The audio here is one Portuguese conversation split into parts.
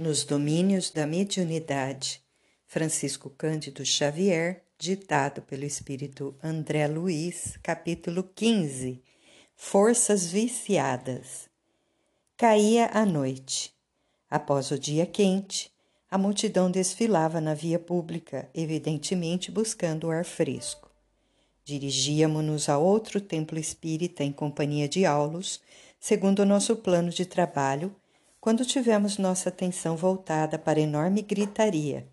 Nos domínios da mediunidade, Francisco Cândido Xavier, ditado pelo espírito André Luiz, capítulo 15 Forças viciadas. Caía a noite. Após o dia quente, a multidão desfilava na via pública, evidentemente buscando o ar fresco. Dirigíamos-nos a outro templo espírita em companhia de Aulos, segundo o nosso plano de trabalho, quando tivemos nossa atenção voltada para a enorme gritaria.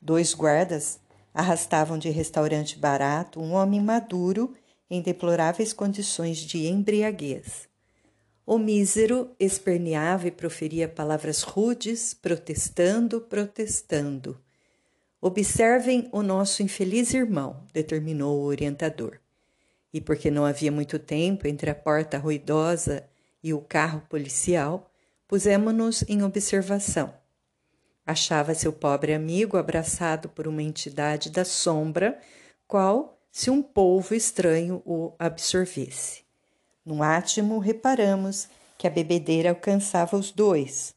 Dois guardas arrastavam de restaurante barato um homem maduro em deploráveis condições de embriaguez. O mísero esperneava e proferia palavras rudes, protestando, protestando. Observem o nosso infeliz irmão, determinou o orientador. E porque não havia muito tempo entre a porta ruidosa e o carro policial, pusemos-nos em observação. Achava seu pobre amigo abraçado por uma entidade da sombra, qual se um polvo estranho o absorvesse. No átimo, reparamos que a bebedeira alcançava os dois,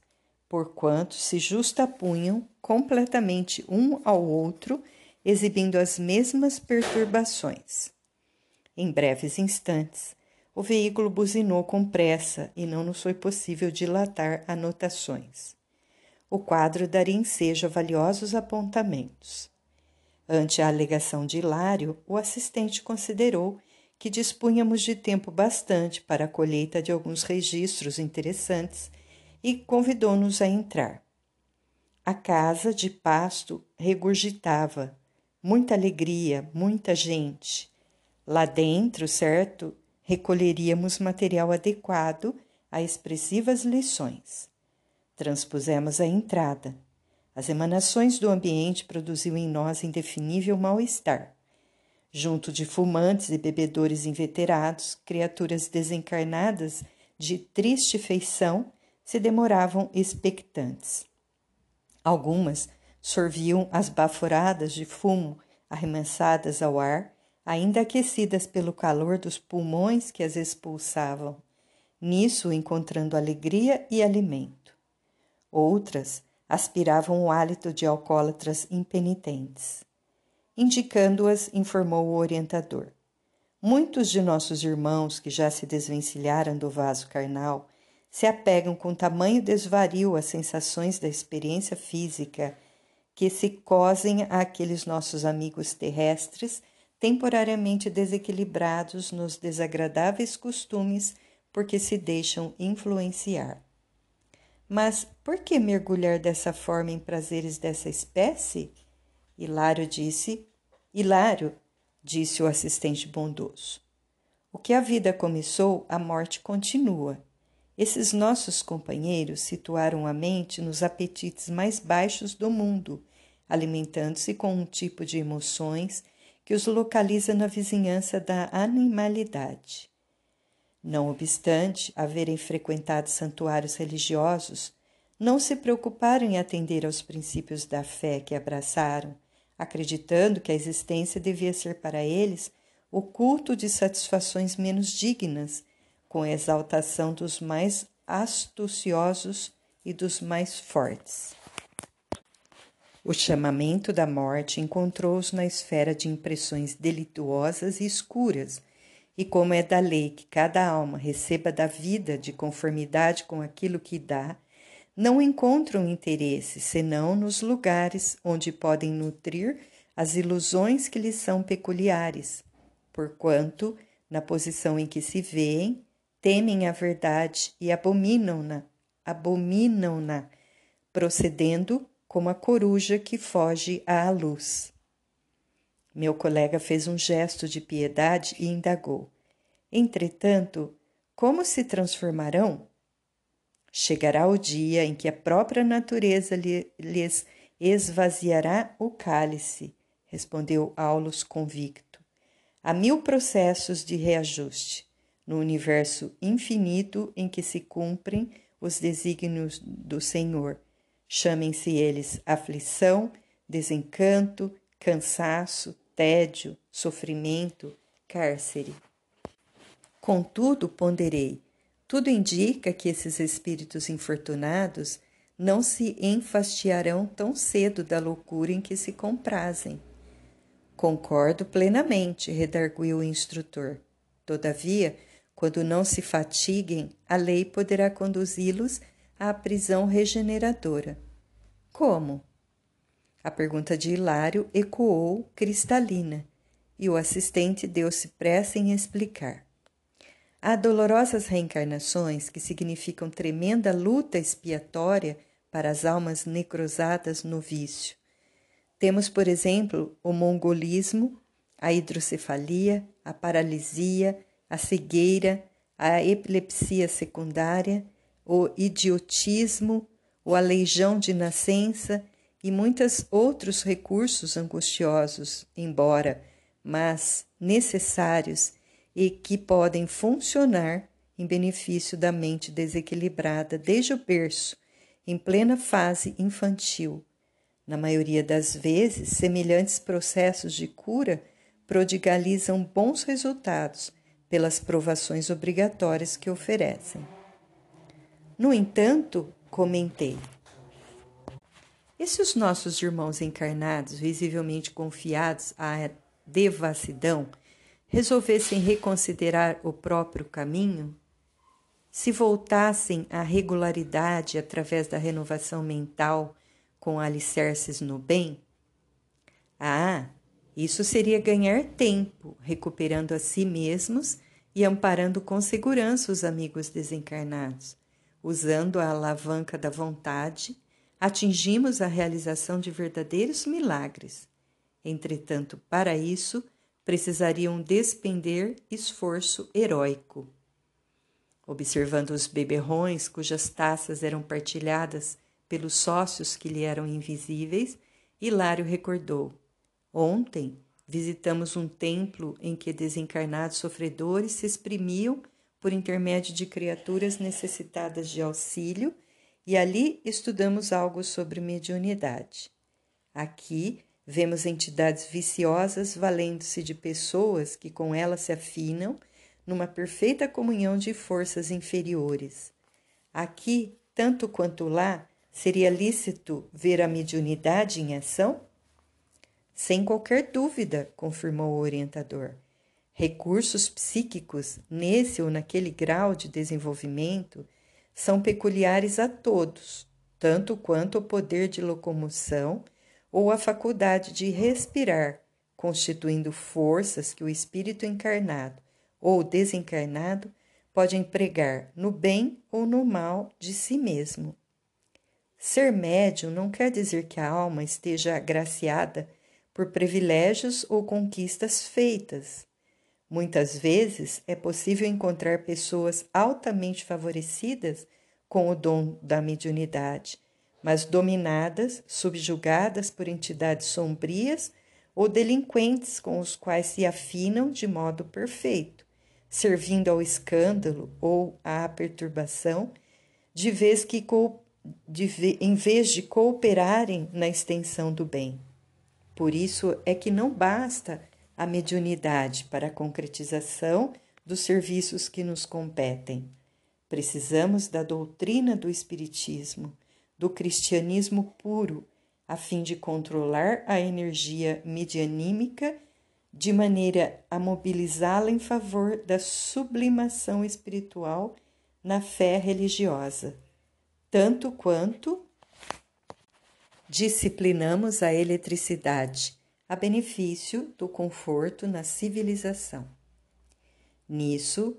porquanto se justapunham completamente um ao outro, exibindo as mesmas perturbações. Em breves instantes, o veículo buzinou com pressa e não nos foi possível dilatar anotações. O quadro daria ensejo a valiosos apontamentos. Ante a alegação de Hilário, o assistente considerou que dispunhamos de tempo bastante para a colheita de alguns registros interessantes e convidou-nos a entrar. A casa de pasto regurgitava, muita alegria, muita gente. Lá dentro, certo, recolheríamos material adequado a expressivas lições. Transpusemos a entrada. As emanações do ambiente produziam em nós indefinível mal-estar. Junto de fumantes e bebedores inveterados, criaturas desencarnadas de triste feição se demoravam expectantes. Algumas sorviam as baforadas de fumo arremessadas ao ar ainda aquecidas pelo calor dos pulmões que as expulsavam, nisso encontrando alegria e alimento. Outras aspiravam o hálito de alcoólatras impenitentes. Indicando-as, informou o orientador. Muitos de nossos irmãos que já se desvencilharam do vaso carnal se apegam com tamanho desvario às sensações da experiência física que se cosem àqueles nossos amigos terrestres temporariamente desequilibrados nos desagradáveis costumes porque se deixam influenciar. Mas por que mergulhar dessa forma em prazeres dessa espécie? Hilário disse. Hilário, disse o assistente bondoso. O que a vida começou, a morte continua. Esses nossos companheiros situaram a mente nos apetites mais baixos do mundo, alimentando-se com um tipo de emoções que os localiza na vizinhança da animalidade. Não obstante haverem frequentado santuários religiosos, não se preocuparam em atender aos princípios da fé que abraçaram, acreditando que a existência devia ser para eles o culto de satisfações menos dignas, com a exaltação dos mais astuciosos e dos mais fortes. O chamamento da morte encontrou-os na esfera de impressões delituosas e escuras, e como é da lei que cada alma receba da vida de conformidade com aquilo que dá, não encontram interesse senão nos lugares onde podem nutrir as ilusões que lhes são peculiares, porquanto, na posição em que se veem, temem a verdade e abominam-na, abominam-na, procedendo como a coruja que foge à luz. Meu colega fez um gesto de piedade e indagou: Entretanto, como se transformarão? Chegará o dia em que a própria natureza lhes esvaziará o cálice, respondeu Aulus convicto. Há mil processos de reajuste no universo infinito em que se cumprem os desígnios do Senhor Chamem-se eles aflição, desencanto, cansaço, tédio, sofrimento, cárcere. Contudo, ponderei, tudo indica que esses espíritos infortunados não se enfastiarão tão cedo da loucura em que se comprazem. Concordo plenamente, redarguiu o instrutor. Todavia, quando não se fatiguem, a lei poderá conduzi-los à prisão regeneradora. Como? A pergunta de Hilário ecoou cristalina e o assistente deu-se pressa em explicar. Há dolorosas reencarnações que significam tremenda luta expiatória para as almas necrosadas no vício. Temos, por exemplo, o mongolismo, a hidrocefalia, a paralisia, a cegueira, a epilepsia secundária, o idiotismo, o aleijão de nascença e muitos outros recursos angustiosos, embora, mas necessários e que podem funcionar em benefício da mente desequilibrada desde o berço, em plena fase infantil, na maioria das vezes, semelhantes processos de cura prodigalizam bons resultados pelas provações obrigatórias que oferecem. No entanto, comentei, e se os nossos irmãos encarnados, visivelmente confiados à devassidão, resolvessem reconsiderar o próprio caminho? Se voltassem à regularidade através da renovação mental com alicerces no bem? Ah, isso seria ganhar tempo, recuperando a si mesmos e amparando com segurança os amigos desencarnados. Usando a alavanca da vontade, atingimos a realização de verdadeiros milagres. Entretanto, para isso, precisariam despender esforço heróico. Observando os beberrões cujas taças eram partilhadas pelos sócios que lhe eram invisíveis, Hilário recordou: Ontem visitamos um templo em que desencarnados sofredores se exprimiam por intermédio de criaturas necessitadas de auxílio e ali estudamos algo sobre mediunidade. Aqui vemos entidades viciosas valendo-se de pessoas que com elas se afinam numa perfeita comunhão de forças inferiores. Aqui, tanto quanto lá, Seria lícito ver a mediunidade em ação? Sem qualquer dúvida, confirmou o orientador. Recursos psíquicos, nesse ou naquele grau de desenvolvimento, são peculiares a todos, tanto quanto o poder de locomoção ou a faculdade de respirar, constituindo forças que o espírito encarnado ou desencarnado pode empregar no bem ou no mal de si mesmo. Ser médium não quer dizer que a alma esteja agraciada por privilégios ou conquistas feitas. Muitas vezes é possível encontrar pessoas altamente favorecidas com o dom da mediunidade, mas dominadas, subjugadas por entidades sombrias ou delinquentes com os quais se afinam de modo perfeito, servindo ao escândalo ou à perturbação, de vez que de, em vez de cooperarem na extensão do bem. Por isso é que não basta a mediunidade para a concretização dos serviços que nos competem. Precisamos da doutrina do Espiritismo, do cristianismo puro, a fim de controlar a energia medianímica de maneira a mobilizá-la em favor da sublimação espiritual na fé religiosa tanto quanto disciplinamos a eletricidade a benefício do conforto na civilização. Nisso,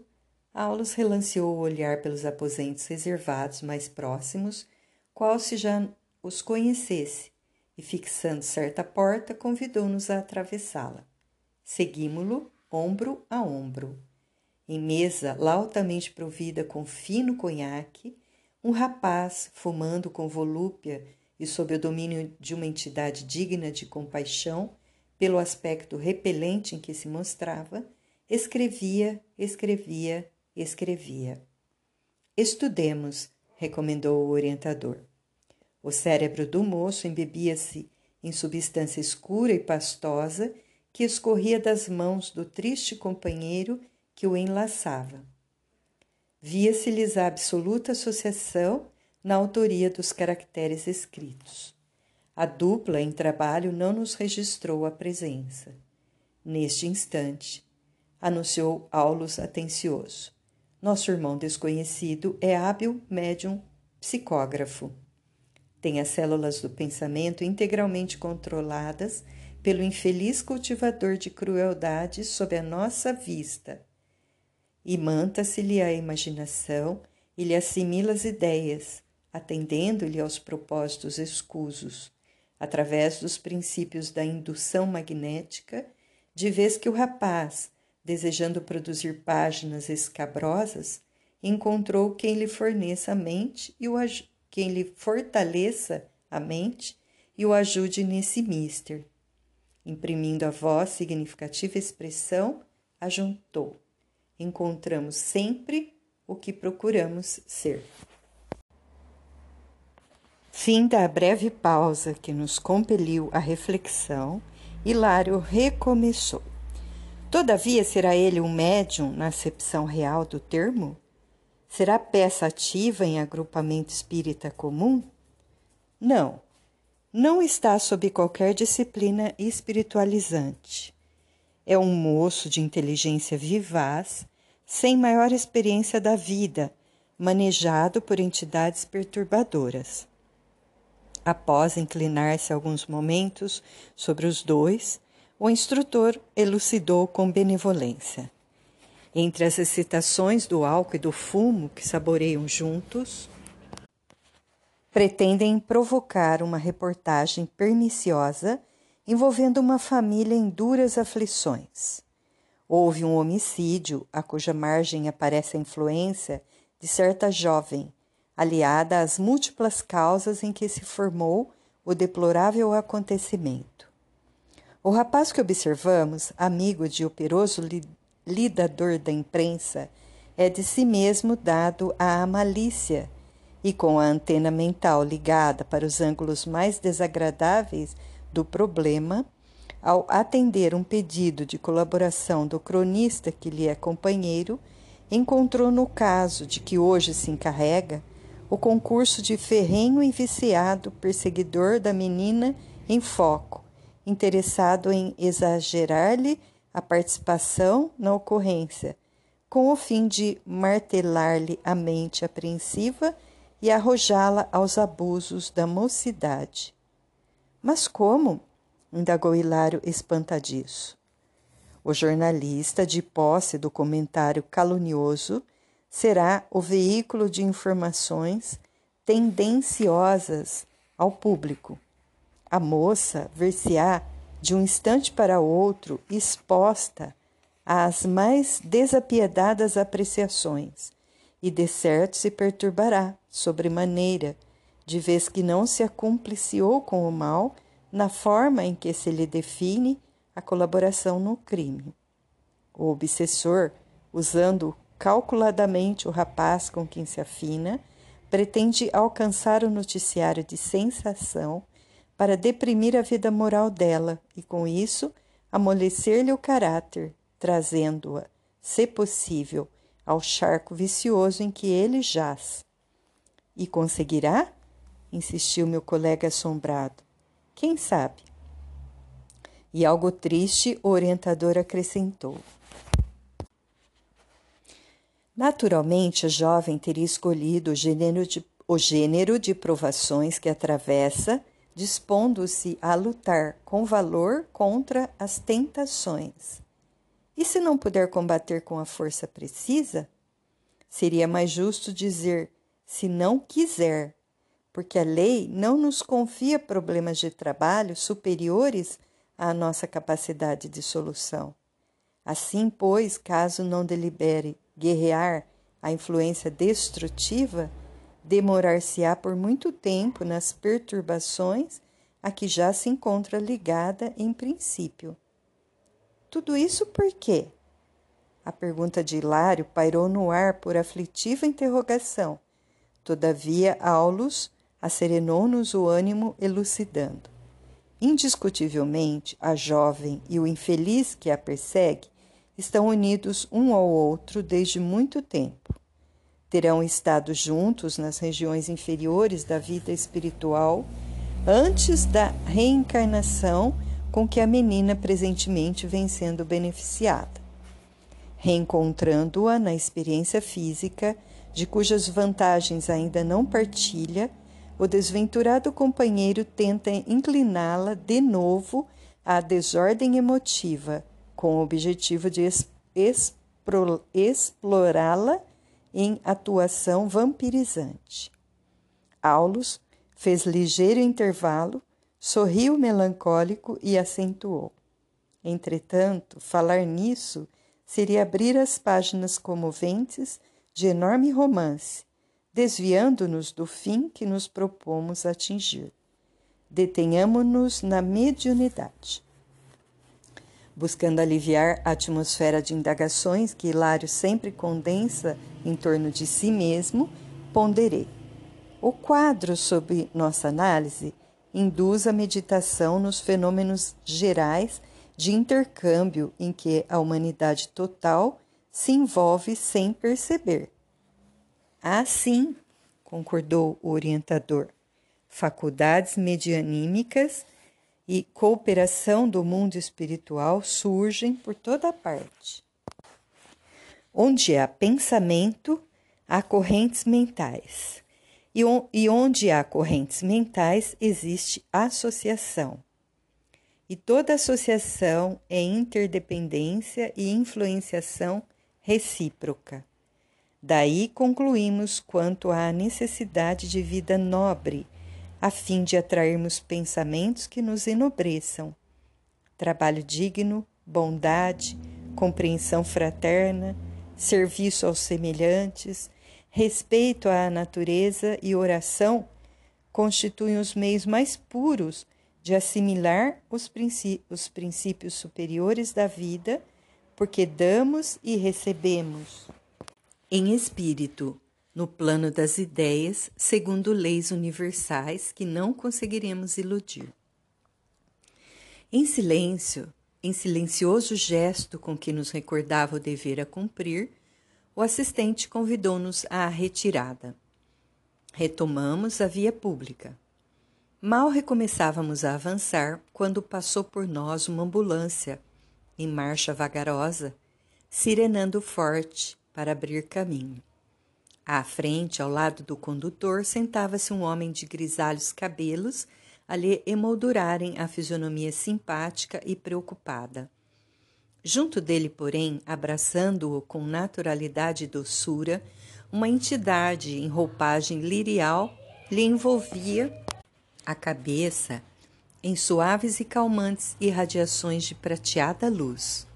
Aulus relanceou o olhar pelos aposentos reservados mais próximos, qual se já os conhecesse, e fixando certa porta, convidou-nos a atravessá-la. Seguimos-lo ombro a ombro. Em mesa lautamente provida com fino conhaque, um rapaz, fumando com volúpia e sob o domínio de uma entidade digna de compaixão, pelo aspecto repelente em que se mostrava, escrevia, escrevia, escrevia. Estudemos, recomendou o orientador. O cérebro do moço embebia-se em substância escura e pastosa que escorria das mãos do triste companheiro que o enlaçava. Via-se-lhes a absoluta associação na autoria dos caracteres escritos. A dupla em trabalho não nos registrou a presença. Neste instante, anunciou Aulus atencioso. Nosso irmão desconhecido é hábil médium psicógrafo. Tem as células do pensamento integralmente controladas pelo infeliz cultivador de crueldade sob a nossa vista. Imanta-se-lhe a imaginação e lhe assimila as ideias, atendendo-lhe aos propósitos escusos, através dos princípios da indução magnética, de vez que o rapaz, desejando produzir páginas escabrosas, encontrou quem lhe forneça a mente e o quem lhe fortaleça a mente e o ajude nesse mister. Imprimindo a voz significativa expressão, ajuntou. Encontramos sempre o que procuramos ser. Fim da breve pausa que nos compeliu à reflexão, Hilário recomeçou. Todavia, será ele um médium na acepção real do termo? Será peça ativa em agrupamento espírita comum? Não, não está sob qualquer disciplina espiritualizante. É um moço de inteligência vivaz, sem maior experiência da vida, manejado por entidades perturbadoras. Após inclinar-se alguns momentos sobre os dois, o instrutor elucidou com benevolência. Entre as excitações do álcool e do fumo que saboreiam juntos, pretendem provocar uma reportagem perniciosa envolvendo uma família em duras aflições. Houve um homicídio a cuja margem aparece a influência de certa jovem, aliada às múltiplas causas em que se formou o deplorável acontecimento. O rapaz que observamos, amigo de operoso lidador da imprensa, é de si mesmo dado à malícia e com a antena mental ligada para os ângulos mais desagradáveis do problema, ao atender um pedido de colaboração do cronista que lhe é companheiro, encontrou no caso de que hoje se encarrega o concurso de ferrenho e viciado perseguidor da menina em foco, interessado em exagerar-lhe a participação na ocorrência, com o fim de martelar-lhe a mente apreensiva e arrojá-la aos abusos da mocidade. Mas como? indagou Hilário espantadiço. O jornalista, de posse do comentário calunioso, será o veículo de informações tendenciosas ao público. A moça ver-se-á de um instante para outro exposta às mais desapiedadas apreciações, e de certo se perturbará sobremaneira, de vez que não se acumpliciou com o mal na forma em que se lhe define a colaboração no crime. O obsessor, usando calculadamente o rapaz com quem se afina, pretende alcançar o noticiário de sensação para deprimir a vida moral dela e, com isso, amolecer-lhe o caráter, trazendo-a, se possível, ao charco vicioso em que ele jaz. E conseguirá? insistiu meu colega assombrado. Quem sabe? E algo triste, o orientador acrescentou. Naturalmente, a jovem teria escolhido o gênero de, o gênero de provações que atravessa dispondo-se a lutar com valor contra as tentações. E se não puder combater com a força precisa? Seria mais justo dizer se não quiser, porque a lei não nos confia problemas de trabalho superiores à nossa capacidade de solução. Assim, pois, caso não delibere guerrear a influência destrutiva, demorar-se-á por muito tempo nas perturbações a que já se encontra ligada em princípio. Tudo isso por quê? A pergunta de Hilário pairou no ar por aflitiva interrogação. Todavia, Aulus acerenou-nos o ânimo, elucidando. Indiscutivelmente, a jovem e o infeliz que a persegue estão unidos um ao outro desde muito tempo. terão estado juntos nas regiões inferiores da vida espiritual antes da reencarnação com que a menina presentemente vem sendo beneficiada. Reencontrando-a na experiência física, de cujas vantagens ainda não partilha, o desventurado companheiro tenta incliná-la de novo à desordem emotiva, com o objetivo de explorá-la em atuação vampirizante. Aulus fez ligeiro intervalo, sorriu melancólico e acentuou. Entretanto, falar nisso seria abrir as páginas comoventes de enorme romance, desviando-nos do fim que nos propomos atingir. Detenhamo-nos na mediunidade. Buscando aliviar a atmosfera de indagações que Hilário sempre condensa em torno de si mesmo, ponderei. O quadro sob nossa análise induz a meditação nos fenômenos gerais de intercâmbio em que a humanidade total se envolve sem perceber. Assim, concordou o orientador, faculdades medianímicas e cooperação do mundo espiritual surgem por toda parte. Onde há pensamento, há correntes mentais. E onde há correntes mentais, existe associação. E toda associação é interdependência e influenciação recíproca. Daí concluímos quanto à necessidade de vida nobre, a fim de atrairmos pensamentos que nos enobreçam. Trabalho digno, bondade, compreensão fraterna, serviço aos semelhantes, respeito à natureza e oração constituem os meios mais puros de assimilar os, os princípios superiores da vida, porque damos e recebemos em espírito, no plano das ideias, segundo leis universais que não conseguiremos iludir. Em silêncio, em silencioso gesto com que nos recordava o dever a cumprir, o assistente convidou-nos à retirada. Retomamos a via pública. Mal recomeçávamos a avançar quando passou por nós uma ambulância, em marcha vagarosa, sirenando forte para abrir caminho. À frente, ao lado do condutor, sentava-se um homem de grisalhos cabelos a lhe emoldurarem a fisionomia simpática e preocupada. Junto dele, porém, abraçando-o com naturalidade e doçura, uma entidade em roupagem lirial lhe envolvia a cabeça em suaves e calmantes irradiações de prateada luz.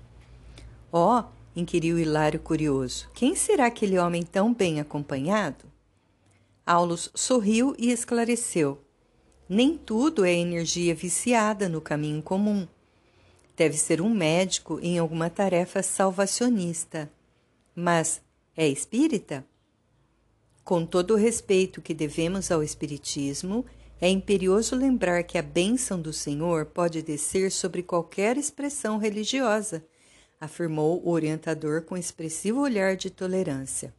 Oh, inquiriu Hilário curioso, quem será aquele homem tão bem acompanhado? Aulus sorriu e esclareceu. Nem tudo é energia viciada no caminho comum. Deve ser um médico em alguma tarefa salvacionista. Mas é espírita? Com todo o respeito que devemos ao Espiritismo, é imperioso lembrar que a bênção do Senhor pode descer sobre qualquer expressão religiosa, afirmou o orientador com expressivo olhar de tolerância.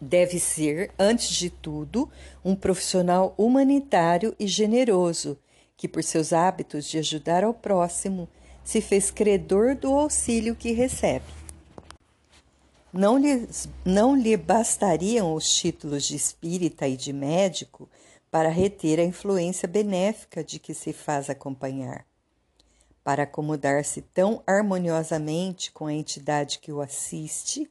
Deve ser, antes de tudo, um profissional humanitário e generoso, que, por seus hábitos de ajudar ao próximo, se fez credor do auxílio que recebe. Não lhe, não lhe bastariam os títulos de espírita e de médico para reter a influência benéfica de que se faz acompanhar. Para acomodar-se tão harmoniosamente com a entidade que o assiste,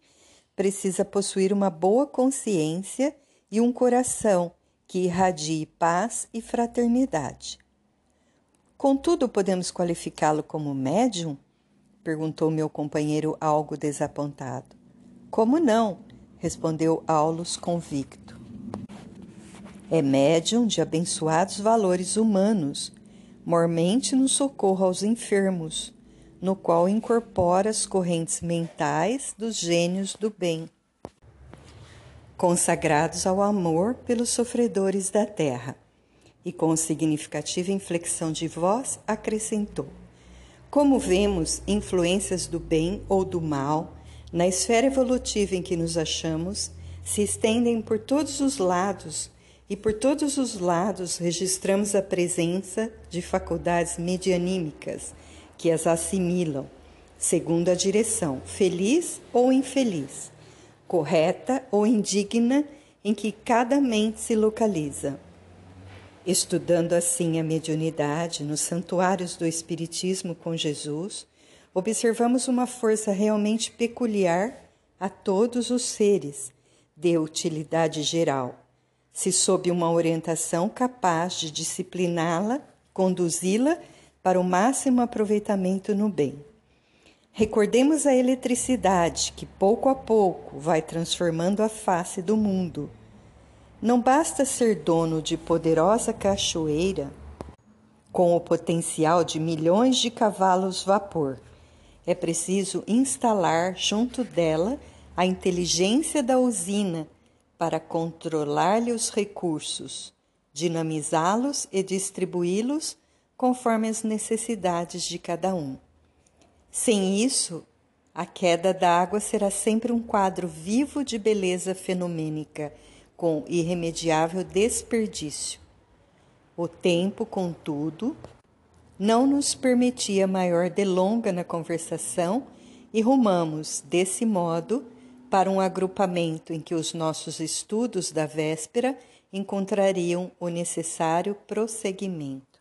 precisa possuir uma boa consciência e um coração que irradie paz e fraternidade. Contudo, podemos qualificá-lo como médium? perguntou meu companheiro algo desapontado. Como não? respondeu Aulus convicto. É médium de abençoados valores humanos, mormente no socorro aos enfermos, no qual incorpora as correntes mentais dos gênios do bem, consagrados ao amor pelos sofredores da terra. E com significativa inflexão de voz, acrescentou: Como vemos influências do bem ou do mal na esfera evolutiva em que nos achamos, se estendem por todos os lados e por todos os lados registramos a presença de faculdades medianímicas que as assimilam, segundo a direção, feliz ou infeliz, correta ou indigna, em que cada mente se localiza. Estudando assim a mediunidade nos santuários do Espiritismo com Jesus, observamos uma força realmente peculiar a todos os seres, de utilidade geral, se sob uma orientação capaz de discipliná-la, conduzi-la para o máximo aproveitamento no bem. Recordemos a eletricidade que pouco a pouco vai transformando a face do mundo não basta ser dono de poderosa cachoeira com o potencial de milhões de cavalos vapor. É preciso instalar junto dela a inteligência da usina para controlar-lhe os recursos, dinamizá-los e distribuí-los conforme as necessidades de cada um. Sem isso, a queda da água será sempre um quadro vivo de beleza fenomênica com irremediável desperdício. O tempo, contudo, não nos permitia maior delonga na conversação e rumamos, desse modo, para um agrupamento em que os nossos estudos da véspera encontrariam o necessário prosseguimento.